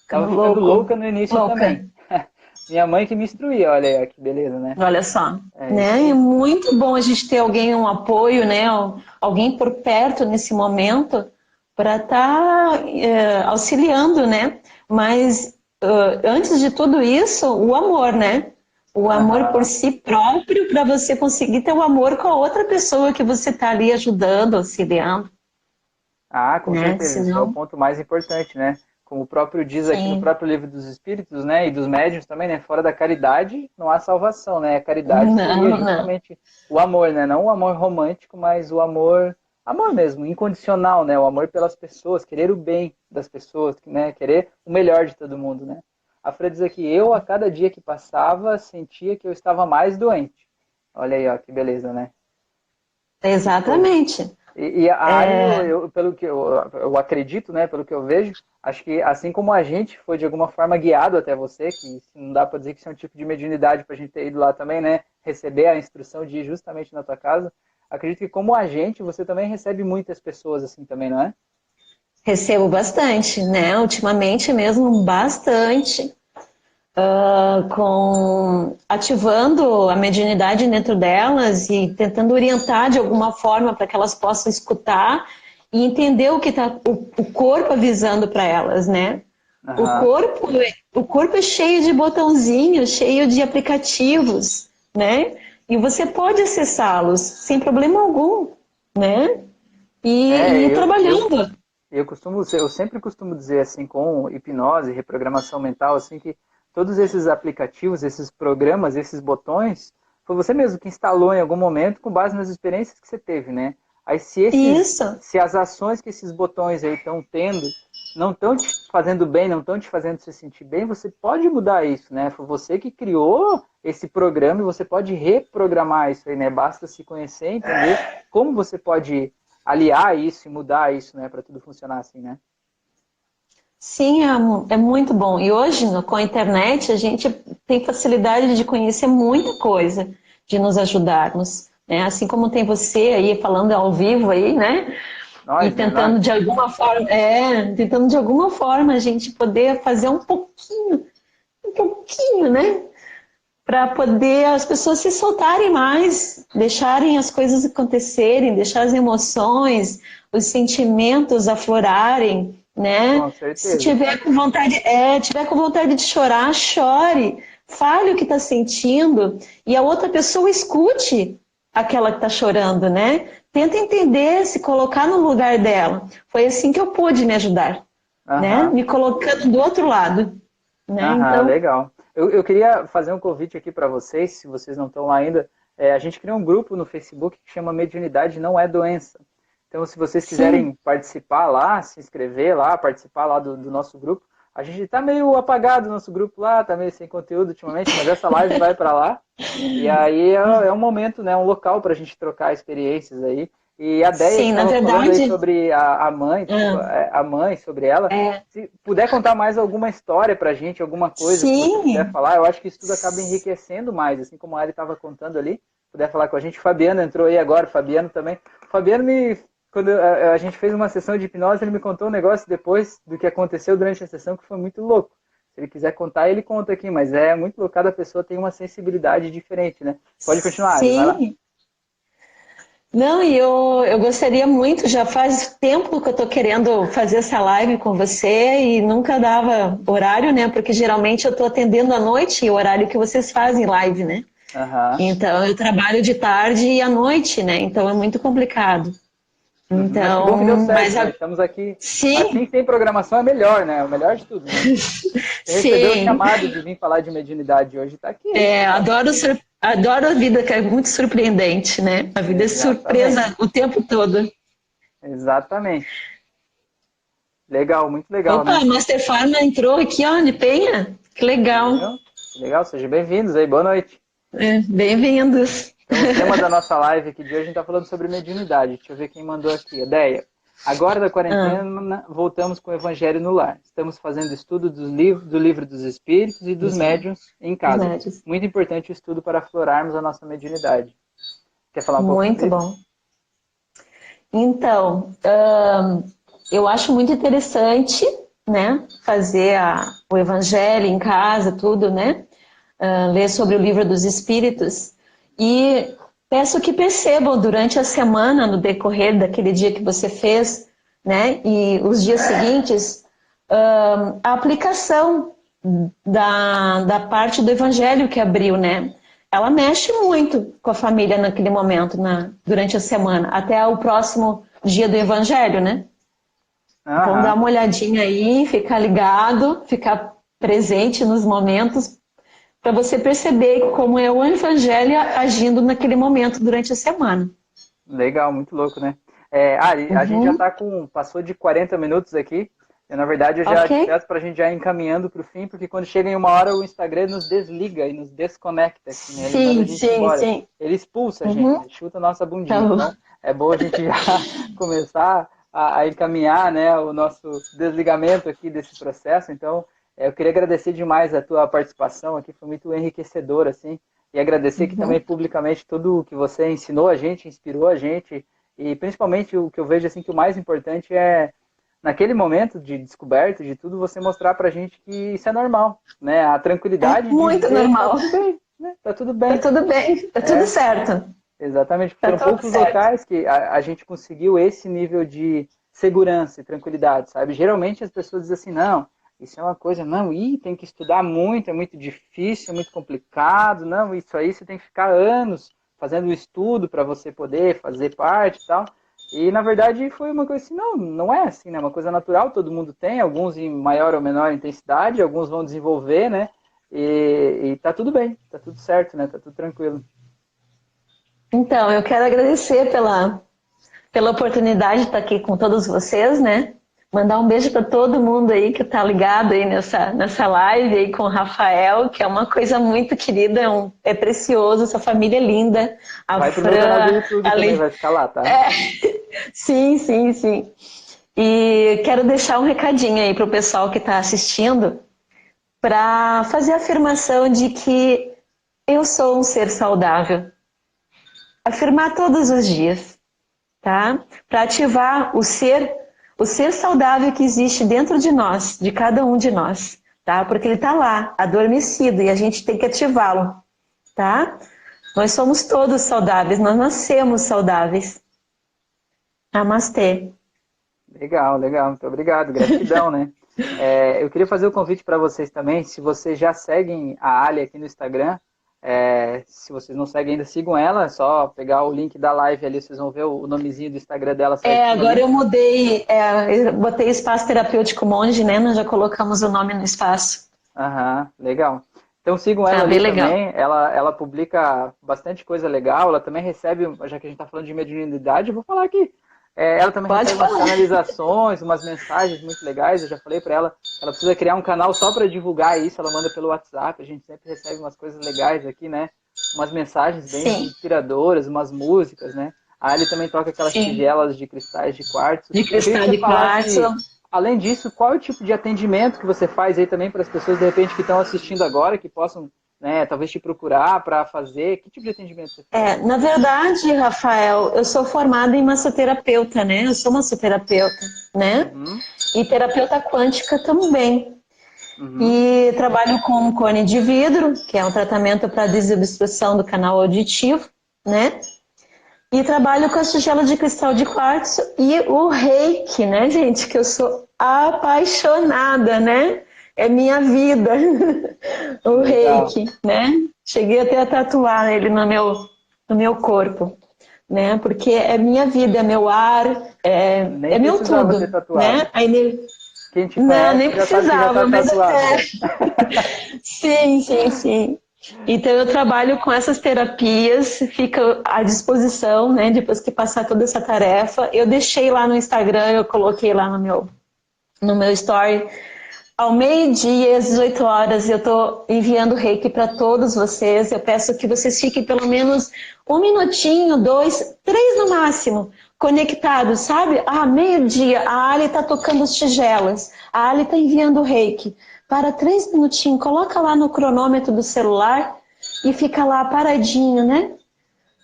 tava ficando louca no início louca. também. Minha mãe que me instruía, olha aí, que beleza, né? Olha só. É, né? é muito bom a gente ter alguém, um apoio, né? Alguém por perto nesse momento para estar tá, é, auxiliando, né? Mas uh, antes de tudo isso, o amor, né? O amor ah. por si próprio para você conseguir ter o amor com a outra pessoa que você está ali ajudando, auxiliando. Ah, com né? certeza. Senão... Esse é o ponto mais importante, né? Como o próprio diz aqui Sim. no próprio livro dos Espíritos, né, e dos médiuns também, né, fora da caridade não há salvação, né, a caridade não, seria justamente não. o amor, né, não o amor romântico, mas o amor, amor mesmo, incondicional, né, o amor pelas pessoas, querer o bem das pessoas, né, querer o melhor de todo mundo, né. A Fred diz aqui, eu a cada dia que passava sentia que eu estava mais doente. Olha aí, ó, que beleza, né. Exatamente. E, e a é... eu, pelo que eu, eu acredito, né, pelo que eu vejo, acho que assim como a gente foi de alguma forma guiado até você, que não dá para dizer que isso é um tipo de mediunidade para a gente ter ido lá também, né, receber a instrução de ir justamente na tua casa, acredito que como agente você também recebe muitas pessoas assim também, não é? Recebo bastante, né? Ultimamente mesmo bastante uh, com ativando a mediunidade dentro delas e tentando orientar de alguma forma para que elas possam escutar e entender o que está o, o, corpo avisando para elas, né? Uhum. O corpo, o corpo é cheio de botãozinhos, cheio de aplicativos, né? E você pode acessá-los sem problema algum, né? E, é, ir eu, trabalhando. Eu, eu costumo, eu sempre costumo dizer assim com hipnose, reprogramação mental, assim que todos esses aplicativos, esses programas, esses botões, foi você mesmo que instalou em algum momento com base nas experiências que você teve, né? Aí se, esses, se as ações que esses botões aí estão tendo não estão te fazendo bem, não estão te fazendo se sentir bem, você pode mudar isso, né? Foi você que criou esse programa e você pode reprogramar isso aí, né? Basta se conhecer, entender como você pode aliar isso e mudar isso, né? Para tudo funcionar assim, né? Sim, é, muito bom. E hoje, com a internet, a gente tem facilidade de conhecer muita coisa, de nos ajudarmos. Né? Assim como tem você aí falando ao vivo aí, né? Nós, e tentando de alguma forma, é, tentando de alguma forma a gente poder fazer um pouquinho, um pouquinho, né? Para poder as pessoas se soltarem mais, deixarem as coisas acontecerem, deixar as emoções, os sentimentos aflorarem, né? Se tiver com vontade, é, tiver com vontade de chorar, chore, fale o que está sentindo e a outra pessoa escute aquela que está chorando, né? Tenta entender, se colocar no lugar dela. Foi assim que eu pude me ajudar, Aham. né? Me colocando do outro lado. Né? Aham, então... legal. Eu, eu queria fazer um convite aqui para vocês, se vocês não estão lá ainda. É, a gente criou um grupo no Facebook que chama Mediunidade Não É Doença. Então, se vocês quiserem Sim. participar lá, se inscrever lá, participar lá do, do nosso grupo, a gente está meio apagado no nosso grupo lá, está meio sem conteúdo ultimamente, mas essa live vai para lá. E *laughs* aí é, é, um momento, né, um local para a gente trocar experiências aí. E a Deia Sim, na verdade... sobre a, a mãe, ah. a mãe, sobre ela. É. Se puder contar mais alguma história para a gente, alguma coisa Sim. que você quiser falar, eu acho que isso tudo acaba enriquecendo mais, assim como a Ari estava contando ali. Puder falar com a gente. Fabiano entrou aí agora, Fabiano também. Fabiano me quando a, a, gente fez uma sessão de hipnose, ele me contou um negócio depois do que aconteceu durante a sessão que foi muito louco. Se ele quiser contar, ele conta aqui, mas é muito louco. Cada pessoa tem uma sensibilidade diferente, né? Pode continuar. Sim. Não, e eu, eu gostaria muito, já faz tempo que eu estou querendo fazer essa live com você e nunca dava horário, né? Porque geralmente eu estou atendendo à noite, o horário que vocês fazem live, né? Uhum. Então eu trabalho de tarde e à noite, né? Então é muito complicado. Então, bom que deu certo, mas a... né? estamos aqui. Sim. Assim, sem programação é melhor, né? O melhor de tudo. Né? *laughs* Você recebeu o chamado de vir falar de mediunidade hoje, está aqui. É, adoro, sur... adoro a vida, que é muito surpreendente, né? A vida Exatamente. é surpresa o tempo todo. Exatamente. Legal, muito legal. Opa, né? Master Pharma entrou aqui, ó, de Penha. Que legal. Legal, sejam bem-vindos aí, boa noite. É, bem-vindos. Então, o tema da nossa live aqui de hoje, a gente está falando sobre mediunidade. Deixa eu ver quem mandou aqui. Ideia. Agora da quarentena, ah. voltamos com o Evangelho no lar. Estamos fazendo estudo dos livros, do livro dos Espíritos e dos médiuns em casa. Médios. Muito importante o estudo para aflorarmos a nossa mediunidade. Quer falar um pouco Muito bom. Então, eu acho muito interessante, né, fazer a, o Evangelho em casa, tudo, né, uh, ler sobre o livro dos Espíritos e peço que percebam durante a semana, no decorrer daquele dia que você fez, né, e os dias seguintes, uh, a aplicação da, da parte do Evangelho que abriu, né, ela mexe muito com a família naquele momento, na, durante a semana, até o próximo dia do Evangelho, né? Aham. Então dá uma olhadinha aí, ficar ligado, ficar presente nos momentos para você perceber como é o Evangelho agindo naquele momento durante a semana. Legal, muito louco, né? É, Ari, uhum. a gente já está com. passou de 40 minutos aqui. Eu, na verdade, eu já okay. peço para a gente já ir encaminhando para o fim, porque quando chega em uma hora o Instagram nos desliga e nos desconecta. Assim, né? Ele sim, sim, sim. Ele expulsa a gente, uhum. ele chuta a nossa bundinha. Tá então, é bom a gente já *laughs* começar a, a, encaminhar né, o nosso desligamento aqui desse processo. Então, eu queria agradecer demais a tua participação aqui, foi muito enriquecedor, assim, e agradecer uhum. aqui também publicamente tudo o que você ensinou a gente, inspirou a gente, e principalmente o que eu vejo assim que o mais importante é naquele momento de descoberta de tudo, você mostrar pra gente que isso é normal, né? A tranquilidade. É muito normal. Tá tudo bem, né? Tá tudo bem. Tá tudo bem, tá tudo é, certo. Exatamente. Tá Foram poucos certo. locais que a, a, gente conseguiu esse nível de segurança e tranquilidade, sabe? Geralmente as pessoas dizem assim, não, isso é uma coisa, não, e tem que estudar muito, é muito difícil, é muito complicado, não, isso aí você tem que ficar anos fazendo o estudo para você poder fazer parte e tal. E na verdade foi uma coisa assim, não, não é assim, né? Uma coisa natural, todo mundo tem, alguns em maior ou menor intensidade, alguns vão desenvolver, né? E, e tá tudo bem, tá tudo certo, né? Tá tudo tranquilo. Então, eu quero agradecer pela, pela oportunidade de estar aqui com todos vocês, né? Mandar um beijo para todo mundo aí que está ligado aí nessa, nessa live aí com o Rafael, que é uma coisa muito querida, é, um, é precioso, essa família é linda. A vai Fran, canal do YouTube ali... também, vai ficar lá, tá? É, *laughs* sim, sim, sim. E quero deixar um recadinho aí para o pessoal que está assistindo, para fazer a afirmação de que eu sou um ser saudável. Afirmar todos os dias, tá? Para ativar o ser o ser saudável que existe dentro de nós, de cada um de nós, tá? Porque ele está lá, adormecido, e a gente tem que ativá-lo, tá? Nós somos todos saudáveis, nós nascemos saudáveis. Namastê. Legal, legal, muito obrigado, gratidão, né? *laughs* É, eu queria fazer o um convite para vocês também, se vocês já seguem a Ali aqui no Instagram, é, se vocês não seguem ainda, sigam ela. É só pegar o link da live ali, vocês vão ver o nomezinho do Instagram dela. É, agora eu mudei, é, eu botei espaço terapêutico monge, né? Nós já colocamos o nome no espaço. Aham, legal. Então sigam ela ah, ali também. Ela, ela publica bastante coisa legal. Ela também recebe, já que a gente está falando de mediunidade, eu vou falar aqui. É, ela também Pode recebe falar. umas canalizações, umas mensagens muito legais. Eu já falei para ela ela precisa criar um canal só para divulgar isso. Ela manda pelo WhatsApp. A gente sempre recebe umas coisas legais aqui, né? Umas mensagens bem Sim. inspiradoras, umas músicas, né? A Ali também toca aquelas Sim. tigelas de cristais de quartzo. De cristal de quartzo. além disso, qual é o tipo de atendimento que você faz aí também para as pessoas, de repente, que estão assistindo agora, que possam né, talvez te procurar para fazer? Que tipo de atendimento você faz? É, na verdade, Rafael, eu sou formada em massoterapeuta, né? Eu sou massoterapeuta, né? Uhum. E terapeuta quântica também. Uhum. E trabalho com cone de vidro, que é um tratamento para desobstrução do canal auditivo, né? E trabalho com a tigela de cristal de quartzo e o reiki, né, gente? Que eu sou apaixonada, né? É minha vida. *laughs* o Legal. reiki, né? Cheguei até a tatuar ele no meu, no meu corpo, né? Porque é minha vida, é meu ar, é, é meu tudo, né? A ener... Quem te Não, nem tá precisava, tá mas até... *laughs* sim, sim, sim. Então eu trabalho com essas terapias, fica à disposição, né? Depois que passar toda essa tarefa, eu deixei lá no Instagram, eu coloquei lá no meu no meu story ao meio-dia, às 18 horas, eu estou enviando reiki para todos vocês. Eu peço que vocês fiquem pelo menos um minutinho, dois, três no máximo, conectados, sabe? Ah, meio-dia, a Ali está tocando as tigelas, a Ali está enviando reiki. Para três minutinhos, coloca lá no cronômetro do celular e fica lá paradinho, né?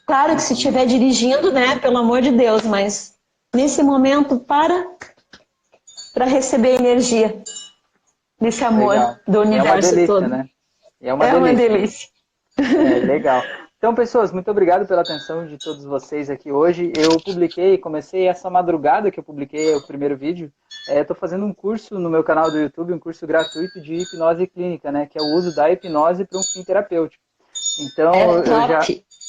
Claro que se estiver dirigindo, né? Pelo amor de Deus, mas nesse momento, para para receber energia desse amor legal. do universo é delícia, todo. Né? É uma é delícia. Uma delícia. É, legal. Então, pessoas, muito obrigado pela atenção de todos vocês aqui hoje. Eu publiquei, comecei essa madrugada que eu publiquei o primeiro vídeo. Estou é, fazendo um curso no meu canal do YouTube, um curso gratuito de hipnose clínica, né? Que é o uso da hipnose para um fim terapêutico. Então, é eu, já,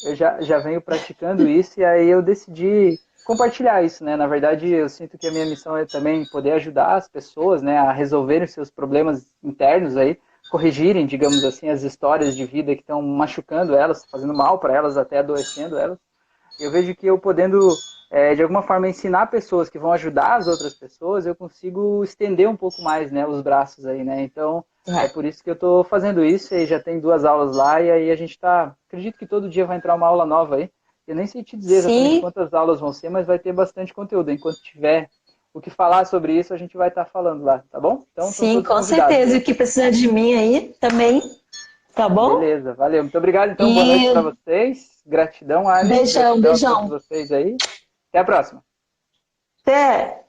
eu já, já venho praticando isso e aí eu decidi compartilhar isso, né? Na verdade, eu sinto que a minha missão é também poder ajudar as pessoas, né, a resolverem seus problemas internos aí corrigirem, digamos assim, as histórias de vida que estão machucando elas, fazendo mal para elas, até adoecendo elas. Eu vejo que eu podendo, é, de alguma forma, ensinar pessoas que vão ajudar as outras pessoas, eu consigo estender um pouco mais, né, os braços aí, né? Então, é, é por isso que eu estou fazendo isso e já tem duas aulas lá e aí a gente está, acredito que todo dia vai entrar uma aula nova aí. Eu nem sei te dizer exatamente Sim. quantas aulas vão ser, mas vai ter bastante conteúdo. Enquanto tiver o que falar sobre isso, a gente vai estar tá falando lá, tá bom? Então, Sim, com certeza. E o que precisar de mim aí também, tá bom? Beleza, valeu. Muito obrigado. Então, e... boa noite para vocês. Gratidão, Alice. Beijão, Gratidão beijão. A todos vocês aí. Até a próxima. Até.